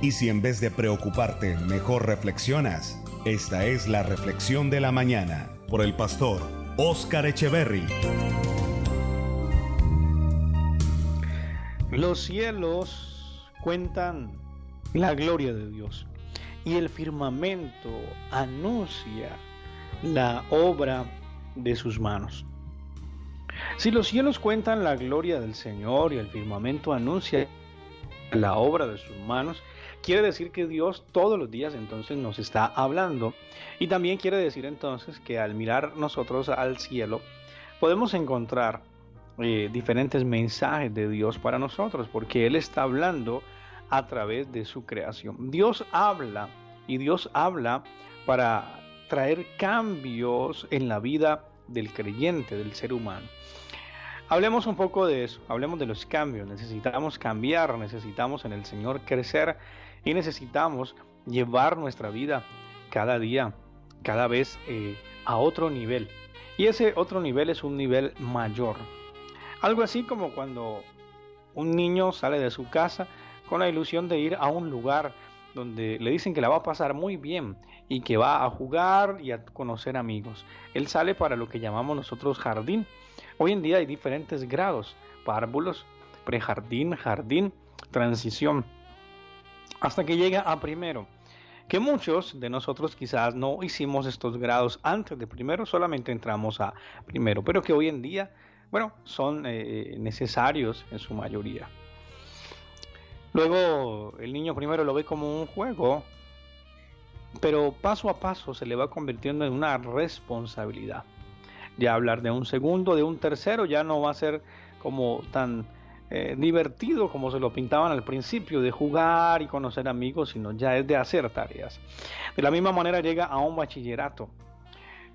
Y si en vez de preocuparte, mejor reflexionas, esta es la reflexión de la mañana por el pastor Oscar Echeverry. Los cielos cuentan la gloria de Dios y el firmamento anuncia la obra de sus manos. Si los cielos cuentan la gloria del Señor y el firmamento anuncia la obra de sus manos, quiere decir que Dios todos los días entonces nos está hablando. Y también quiere decir entonces que al mirar nosotros al cielo, podemos encontrar eh, diferentes mensajes de Dios para nosotros, porque Él está hablando a través de su creación. Dios habla y Dios habla para traer cambios en la vida del creyente, del ser humano. Hablemos un poco de eso, hablemos de los cambios. Necesitamos cambiar, necesitamos en el Señor crecer y necesitamos llevar nuestra vida cada día, cada vez eh, a otro nivel. Y ese otro nivel es un nivel mayor. Algo así como cuando un niño sale de su casa con la ilusión de ir a un lugar donde le dicen que la va a pasar muy bien y que va a jugar y a conocer amigos. Él sale para lo que llamamos nosotros jardín. Hoy en día hay diferentes grados, párvulos, prejardín, jardín, transición, hasta que llega a primero. Que muchos de nosotros quizás no hicimos estos grados antes de primero, solamente entramos a primero, pero que hoy en día, bueno, son eh, necesarios en su mayoría. Luego el niño primero lo ve como un juego, pero paso a paso se le va convirtiendo en una responsabilidad. Ya hablar de un segundo, de un tercero, ya no va a ser como tan eh, divertido como se lo pintaban al principio, de jugar y conocer amigos, sino ya es de hacer tareas. De la misma manera llega a un bachillerato.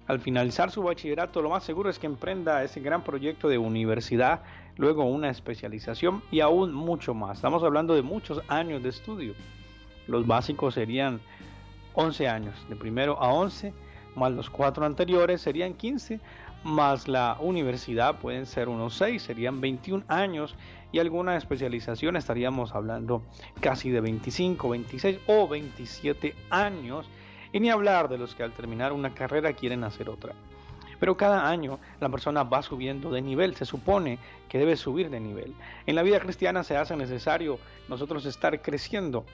Al finalizar su bachillerato, lo más seguro es que emprenda ese gran proyecto de universidad luego una especialización y aún mucho más. Estamos hablando de muchos años de estudio. Los básicos serían 11 años, de primero a 11, más los cuatro anteriores serían 15, más la universidad pueden ser unos 6, serían 21 años y alguna especialización estaríamos hablando casi de 25, 26 o 27 años. Y ni hablar de los que al terminar una carrera quieren hacer otra. Pero cada año la persona va subiendo de nivel, se supone que debe subir de nivel. En la vida cristiana se hace necesario nosotros estar creciendo.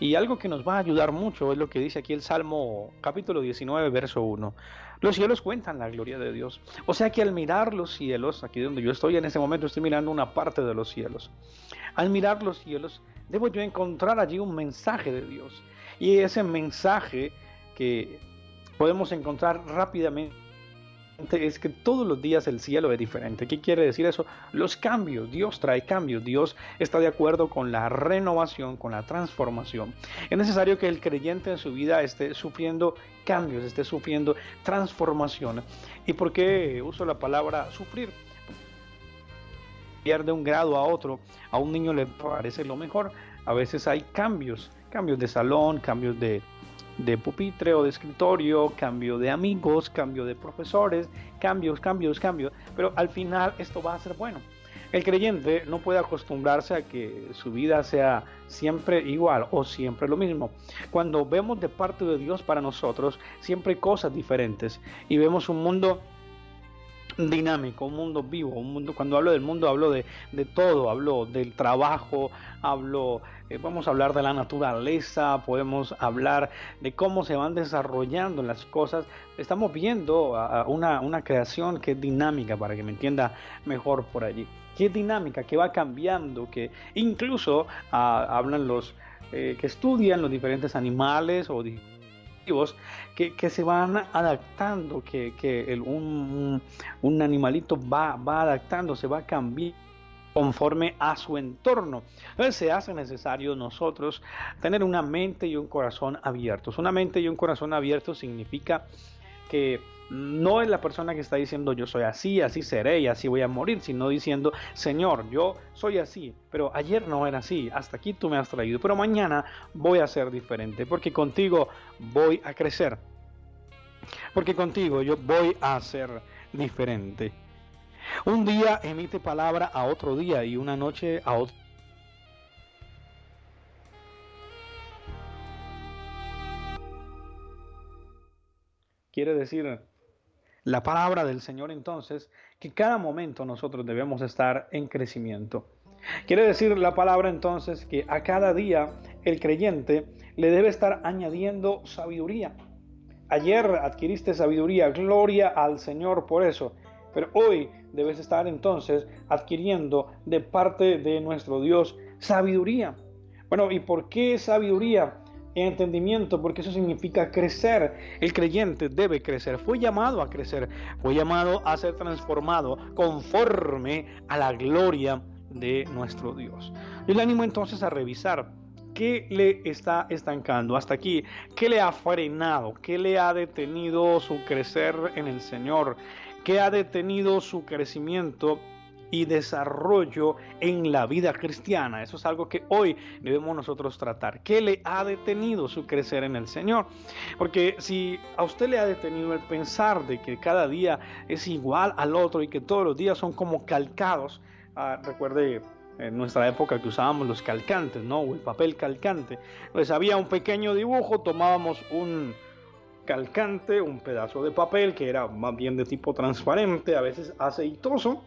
Y algo que nos va a ayudar mucho es lo que dice aquí el Salmo capítulo 19, verso 1. Los cielos cuentan la gloria de Dios. O sea que al mirar los cielos, aquí donde yo estoy en ese momento estoy mirando una parte de los cielos. Al mirar los cielos, debo yo encontrar allí un mensaje de Dios. Y ese mensaje que podemos encontrar rápidamente es que todos los días el cielo es diferente. ¿Qué quiere decir eso? Los cambios, Dios trae cambios, Dios está de acuerdo con la renovación, con la transformación. Es necesario que el creyente en su vida esté sufriendo cambios, esté sufriendo transformación. ¿Y por qué uso la palabra sufrir? de un grado a otro, a un niño le parece lo mejor. A veces hay cambios, cambios de salón, cambios de, de pupitre o de escritorio, cambio de amigos, cambio de profesores, cambios, cambios, cambios, pero al final esto va a ser bueno. El creyente no puede acostumbrarse a que su vida sea siempre igual o siempre lo mismo. Cuando vemos de parte de Dios para nosotros siempre hay cosas diferentes y vemos un mundo dinámico, un mundo vivo, un mundo, cuando hablo del mundo hablo de, de todo, hablo del trabajo, hablo, eh, vamos a hablar de la naturaleza, podemos hablar de cómo se van desarrollando las cosas, estamos viendo una, una creación que es dinámica, para que me entienda mejor por allí, que es dinámica, que va cambiando, que incluso ah, hablan los eh, que estudian los diferentes animales o que, se van adaptando, que, un, animalito va, va adaptando, se va cambiando conforme a su entorno. Entonces se hace necesario nosotros tener una mente y un corazón abiertos. Una mente y un corazón abierto significa que no es la persona que está diciendo yo soy así, así seré y así voy a morir, sino diciendo Señor, yo soy así, pero ayer no era así, hasta aquí tú me has traído, pero mañana voy a ser diferente, porque contigo voy a crecer, porque contigo yo voy a ser diferente. Un día emite palabra a otro día y una noche a otro Quiere decir la palabra del Señor entonces que cada momento nosotros debemos estar en crecimiento. Quiere decir la palabra entonces que a cada día el creyente le debe estar añadiendo sabiduría. Ayer adquiriste sabiduría, gloria al Señor por eso, pero hoy debes estar entonces adquiriendo de parte de nuestro Dios sabiduría. Bueno, ¿y por qué sabiduría? Entendimiento, porque eso significa crecer. El creyente debe crecer. Fue llamado a crecer, fue llamado a ser transformado conforme a la gloria de nuestro Dios. Yo le animo entonces a revisar qué le está estancando hasta aquí, qué le ha frenado, qué le ha detenido su crecer en el Señor, qué ha detenido su crecimiento y desarrollo en la vida cristiana. Eso es algo que hoy debemos nosotros tratar. ¿Qué le ha detenido su crecer en el Señor? Porque si a usted le ha detenido el pensar de que cada día es igual al otro y que todos los días son como calcados, Ah, recuerde en nuestra época que usábamos los calcantes, ¿no? O el papel calcante. Pues había un pequeño dibujo, tomábamos un calcante, un pedazo de papel que era más bien de tipo transparente, a veces aceitoso.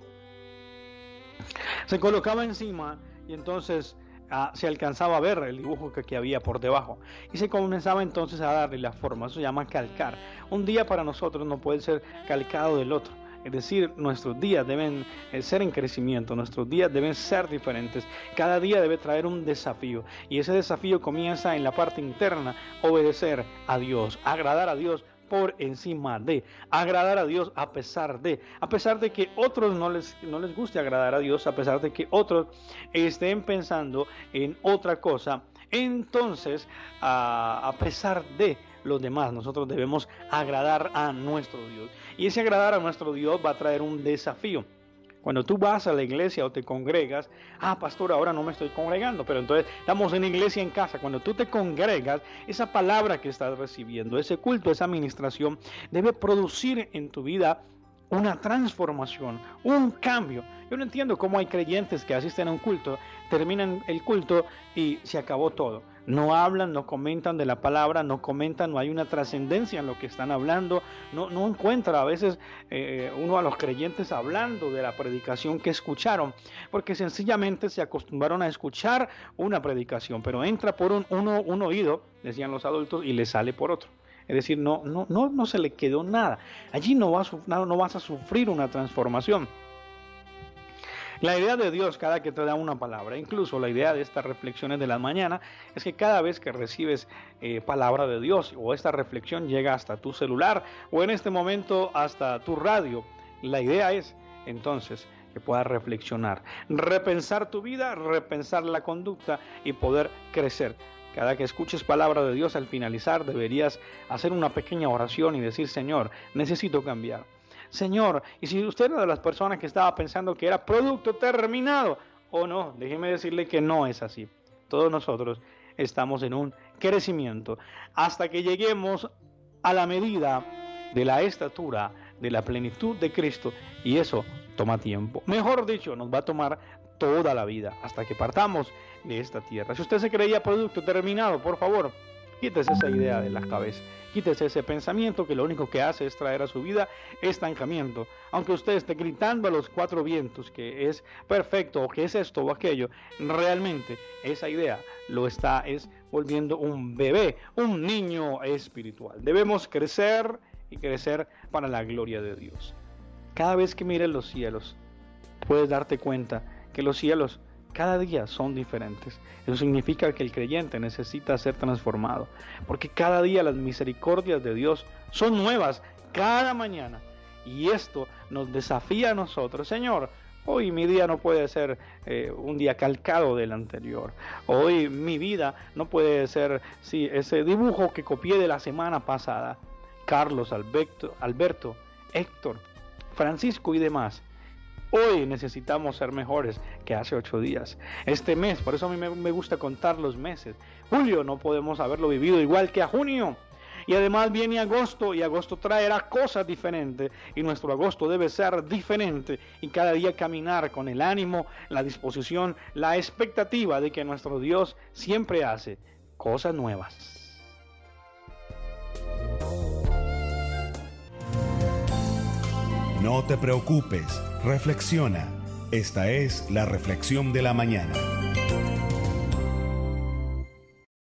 Se colocaba encima y entonces ah, se alcanzaba a ver el dibujo que, que, había por debajo y se comenzaba entonces a darle la forma. Eso se llama calcar. Un día para nosotros no puede ser calcado del otro. Es decir, nuestros días deben eh, ser en crecimiento, nuestros días deben ser diferentes. Cada día debe traer un desafío. Y ese desafío comienza en la parte interna, obedecer a Dios, agradar a Dios por encima de, agradar a Dios a pesar de, a pesar de que otros no les, no les guste agradar a Dios, a pesar de que otros estén pensando en otra cosa. Entonces, a pesar de los demás, nosotros debemos agradar a nuestro Dios. Y ese agradar a nuestro Dios va a traer un desafío. Cuando tú vas a la iglesia o te congregas, ah, pastor, ahora no me estoy congregando, pero entonces estamos en iglesia en casa. Cuando tú te congregas, esa palabra que estás recibiendo, ese culto, esa administración, debe producir en tu vida una transformación, un cambio. Yo no entiendo cómo hay creyentes que asisten a un culto, terminan el culto y se acabó todo no hablan, no comentan de la palabra, no comentan, no hay una trascendencia en lo que están hablando, no, no encuentra a veces eh, uno a los creyentes hablando de la predicación que escucharon, porque sencillamente se acostumbraron a escuchar una predicación, pero entra por un, uno, un oído, decían los adultos, y le sale por otro. Es decir, no, no, no, no se le quedó nada. Allí no vas, no vas a sufrir una transformación. La idea de Dios cada que te da una palabra, incluso la idea de estas reflexiones de la mañana, es que cada vez que recibes eh, palabra de Dios o esta reflexión llega hasta tu celular o en este momento hasta tu radio, la idea es entonces que puedas reflexionar, repensar tu vida, repensar la conducta y poder crecer. Cada que escuches palabra de Dios al finalizar deberías hacer una pequeña oración y decir, Señor, necesito cambiar. Señor, y si usted era de las personas que estaba pensando que era producto terminado o no, déjeme decirle que no es así. Todos nosotros estamos en un crecimiento hasta que lleguemos a la medida de la estatura, de la plenitud de Cristo y eso toma tiempo. Mejor dicho, nos va a tomar toda la vida hasta que partamos de esta tierra. Si usted se creía producto terminado, por favor, quítese esa idea de la cabeza. Quítese ese pensamiento que lo único que hace es traer a su vida estancamiento. Aunque usted esté gritando a los cuatro vientos que es perfecto o que es esto o aquello, realmente esa idea lo está es volviendo un bebé, un niño espiritual. Debemos crecer y crecer para la gloria de Dios. Cada vez que mires los cielos, puedes darte cuenta que los cielos cada día son diferentes. Eso significa que el creyente necesita ser transformado, porque cada día las misericordias de Dios son nuevas, cada mañana. Y esto nos desafía a nosotros, Señor. Hoy mi día no puede ser eh, un día calcado del anterior. Hoy mi vida no puede ser sí, ese dibujo que copié de la semana pasada. Carlos, Alberto, Alberto, Héctor, Francisco y demás Hoy necesitamos ser mejores que hace ocho días. Este mes, por eso a mí me, gusta contar los meses. Julio no podemos haberlo vivido igual que a junio. Y además viene agosto y agosto traerá cosas diferentes y nuestro agosto debe ser diferente y cada día caminar con el ánimo, la disposición, la expectativa de que nuestro Dios siempre hace cosas nuevas. No te preocupes, reflexiona. Esta es la reflexión de la mañana.